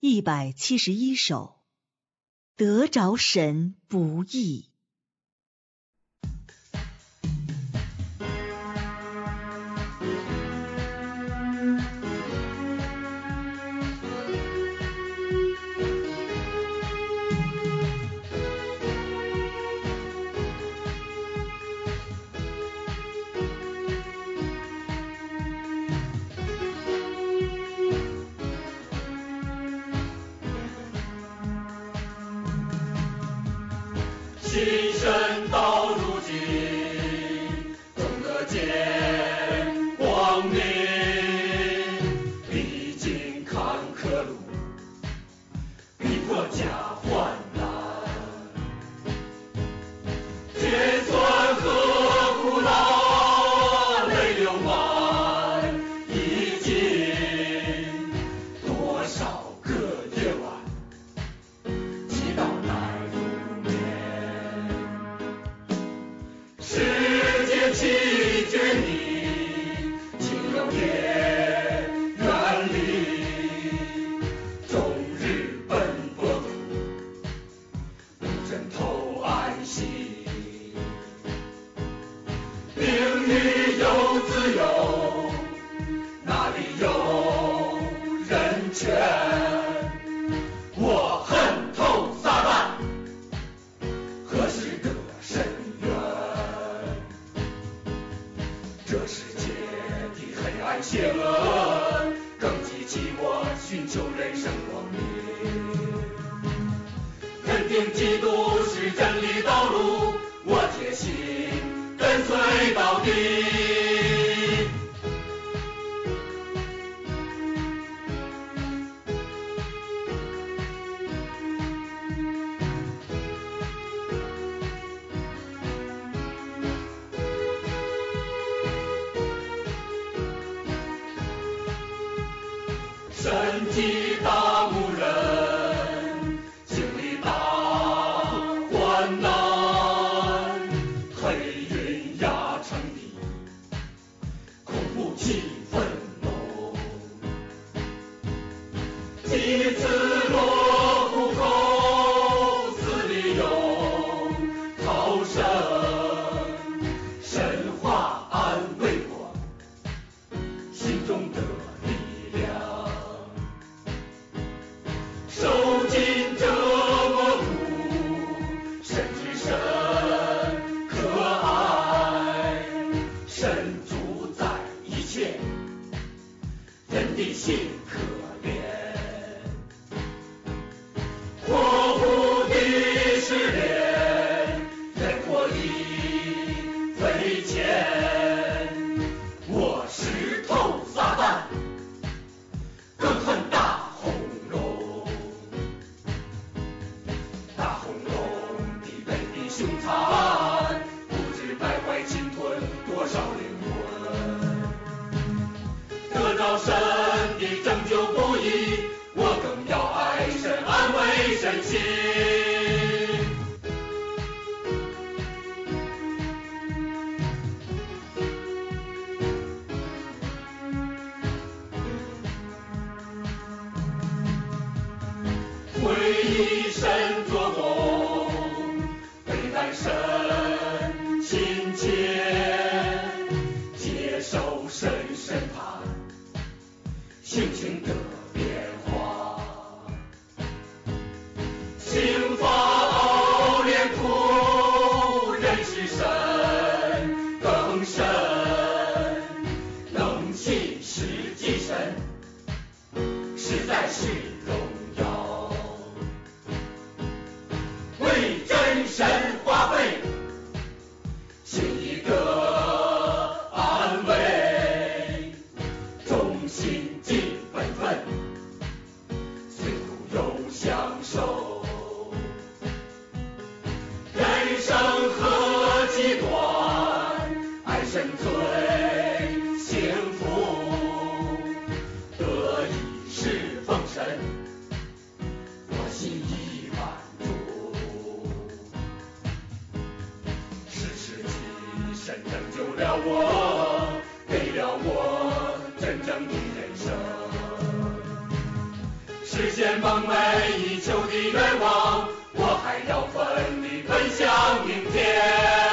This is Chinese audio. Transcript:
一百七十一首，得着神不易。今生到如今，懂得见光明。历经坎坷路，逼迫加患难，也远离，终日奔波，无争头安息，命运由自己。起我寻求人生光明。肯定基督是真理道路，我决心跟随到底。身体大的心可怜，活乎的试炼，人活以为钱。我石头撒旦，更恨大红龙。大红龙的本领凶残，不知败坏侵吞多少灵魂。得到慰身心。为以神做工，悲叹神亲切，接受神审判，性情的神更深，能信实际神。实在是荣耀，为真神花费，请一个安慰，忠心敬人生最幸福，得一世奉神，我心已满足。是神济身拯救了我，给了我真正的人生，实现梦寐以求的愿望，我还要奋力奔向明天。